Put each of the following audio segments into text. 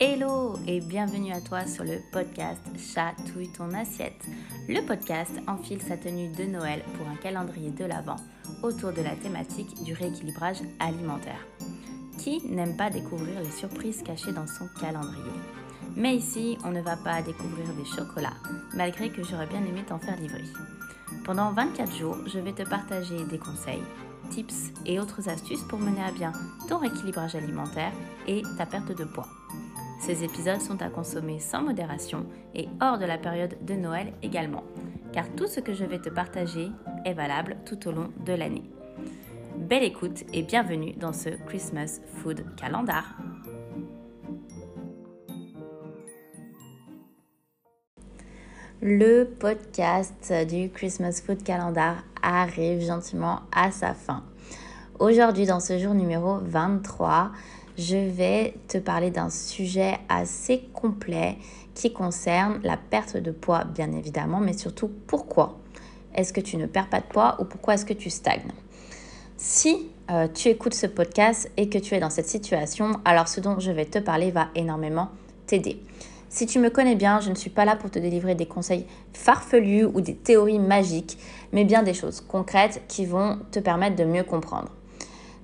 Hello et bienvenue à toi sur le podcast Chatouille ton assiette. Le podcast enfile sa tenue de Noël pour un calendrier de l'Avent autour de la thématique du rééquilibrage alimentaire. Qui n'aime pas découvrir les surprises cachées dans son calendrier? Mais ici, on ne va pas découvrir des chocolats, malgré que j'aurais bien aimé t'en faire livrer. Pendant 24 jours, je vais te partager des conseils, tips et autres astuces pour mener à bien ton rééquilibrage alimentaire et ta perte de poids. Ces épisodes sont à consommer sans modération et hors de la période de Noël également, car tout ce que je vais te partager est valable tout au long de l'année. Belle écoute et bienvenue dans ce Christmas Food Calendar. Le podcast du Christmas Food Calendar arrive gentiment à sa fin. Aujourd'hui, dans ce jour numéro 23, je vais te parler d'un sujet assez complet qui concerne la perte de poids, bien évidemment, mais surtout pourquoi est-ce que tu ne perds pas de poids ou pourquoi est-ce que tu stagnes. Si euh, tu écoutes ce podcast et que tu es dans cette situation, alors ce dont je vais te parler va énormément t'aider. Si tu me connais bien, je ne suis pas là pour te délivrer des conseils farfelus ou des théories magiques, mais bien des choses concrètes qui vont te permettre de mieux comprendre.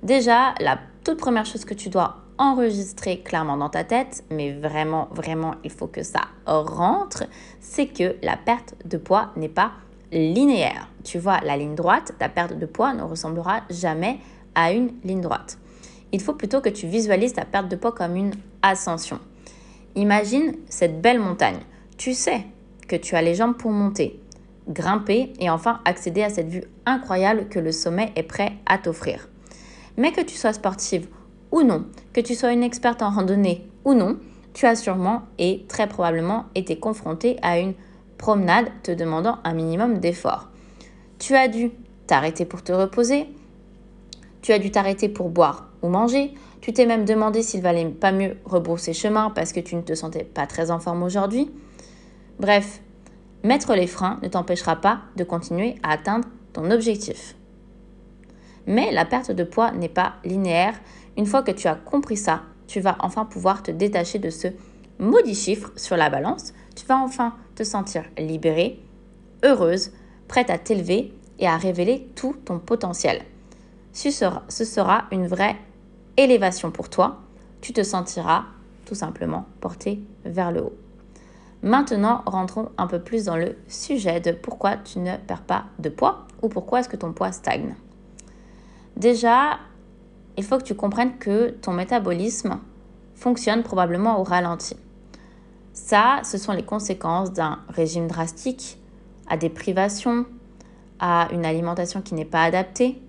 Déjà, la toute première chose que tu dois enregistrer clairement dans ta tête, mais vraiment, vraiment, il faut que ça rentre, c'est que la perte de poids n'est pas linéaire. Tu vois, la ligne droite, ta perte de poids ne ressemblera jamais à une ligne droite. Il faut plutôt que tu visualises ta perte de poids comme une ascension. Imagine cette belle montagne. Tu sais que tu as les jambes pour monter, grimper et enfin accéder à cette vue incroyable que le sommet est prêt à t'offrir. Mais que tu sois sportive ou non, que tu sois une experte en randonnée ou non, tu as sûrement et très probablement été confronté à une promenade te demandant un minimum d'effort. Tu as dû t'arrêter pour te reposer, tu as dû t'arrêter pour boire ou manger, tu t'es même demandé s'il valait pas mieux rebrousser chemin parce que tu ne te sentais pas très en forme aujourd'hui. Bref, mettre les freins ne t'empêchera pas de continuer à atteindre ton objectif. Mais la perte de poids n'est pas linéaire. Une fois que tu as compris ça, tu vas enfin pouvoir te détacher de ce maudit chiffre sur la balance. Tu vas enfin te sentir libérée, heureuse, prête à t'élever et à révéler tout ton potentiel. Ce sera, une vraie élévation pour toi. Tu te sentiras tout simplement porté vers le haut. Maintenant, rentrons un peu plus dans le sujet de pourquoi tu ne perds pas de poids ou pourquoi est-ce que ton poids stagne. Déjà, il faut que tu comprennes que ton métabolisme fonctionne probablement au ralenti. Ça, ce sont les conséquences d'un régime drastique, à des privations, à une alimentation qui n'est pas adaptée.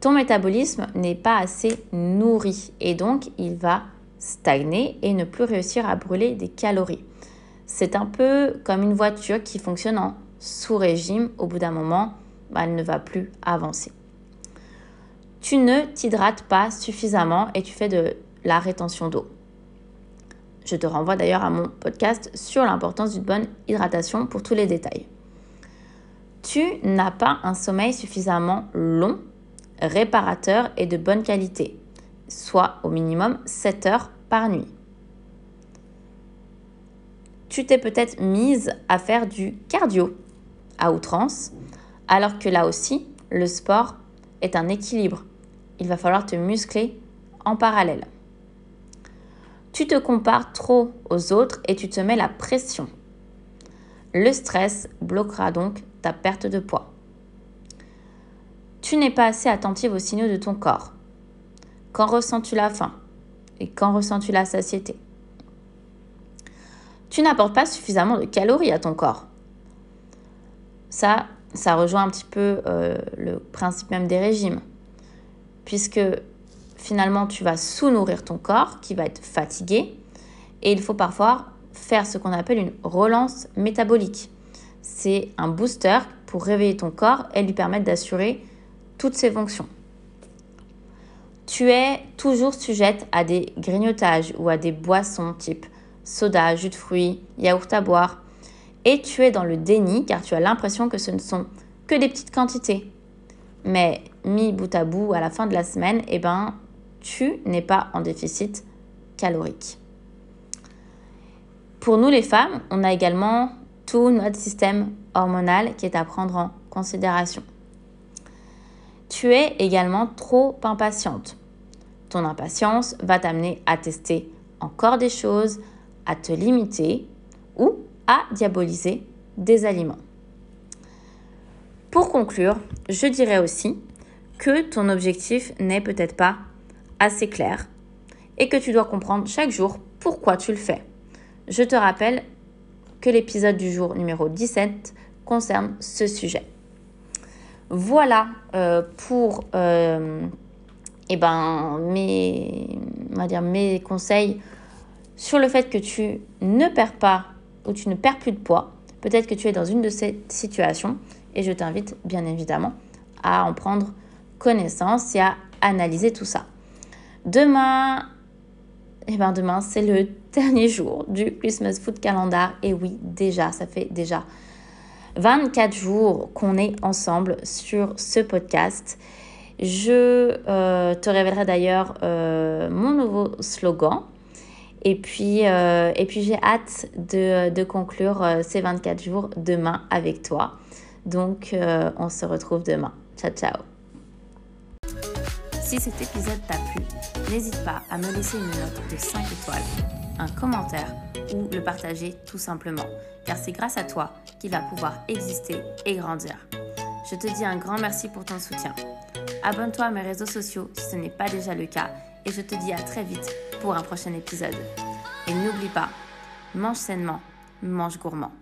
Ton métabolisme n'est pas assez nourri et donc il va stagner et ne plus réussir à brûler des calories. C'est un peu comme une voiture qui fonctionne en sous-régime. Au bout d'un moment, bah, elle ne va plus avancer tu ne t'hydrates pas suffisamment et tu fais de la rétention d'eau. Je te renvoie d'ailleurs à mon podcast sur l'importance d'une bonne hydratation pour tous les détails. Tu n'as pas un sommeil suffisamment long, réparateur et de bonne qualité, soit au minimum 7 heures par nuit. Tu t'es peut-être mise à faire du cardio à outrance, alors que là aussi, le sport est un équilibre il va falloir te muscler en parallèle. Tu te compares trop aux autres et tu te mets la pression. Le stress bloquera donc ta perte de poids. Tu n'es pas assez attentive aux signaux de ton corps. Quand ressens-tu la faim et quand ressens-tu la satiété? Tu n'apportes pas suffisamment de calories à ton corps. Ça, ça rejoint un petit peu euh, le principe même des régimes puisque finalement tu vas sous-nourrir ton corps qui va être fatigué et il faut parfois faire ce qu'on appelle une relance métabolique. C'est un booster pour réveiller ton corps et lui permettre d'assurer toutes ses fonctions. Tu es toujours sujette à des grignotages ou à des boissons type soda, jus de fruits, yaourt à boire. Et tu es dans le déni car tu as l'impression que ce ne sont que des petites quantités mais mis bout à bout à la fin de la semaine, eh ben, tu n'es pas en déficit calorique. Pour nous les femmes, on a également tout notre système hormonal qui est à prendre en considération. Tu es également trop impatiente. Ton impatience va t'amener à tester encore des choses, à te limiter ou à diaboliser des aliments. Pour conclure, je dirais aussi que ton objectif n'est peut-être pas assez clair et que tu dois comprendre chaque jour pourquoi tu le fais. Je te rappelle que l'épisode du jour numéro 17 concerne ce sujet. Voilà euh, pour euh, eh ben, mes, conseils sur le fait que tu ne perds pas ou tu ne perds plus de poids. Peut-être que tu es dans une de ces situations et je t'invite bien évidemment à en prendre connaissance et à analyser tout ça. Demain, eh ben demain c'est le dernier jour du Christmas Food Calendar et oui déjà ça fait déjà 24 jours qu'on est ensemble sur ce podcast. Je euh, te révélerai d'ailleurs euh, mon nouveau slogan. Et puis, euh, et puis j'ai hâte de, de conclure ces 24 jours demain avec toi. Donc, on se retrouve demain. Ciao, ciao. Si cet épisode t'a plu, n'hésite pas à me laisser une note de 5 étoiles, un commentaire ou le partager tout simplement, car c'est grâce à toi qu'il va pouvoir exister et grandir. Je te dis un grand merci pour ton soutien. Abonne-toi à mes réseaux sociaux si ce n'est pas déjà le cas et je te dis à très vite pour un prochain épisode. Et n'oublie pas, mange sainement, mange gourmand.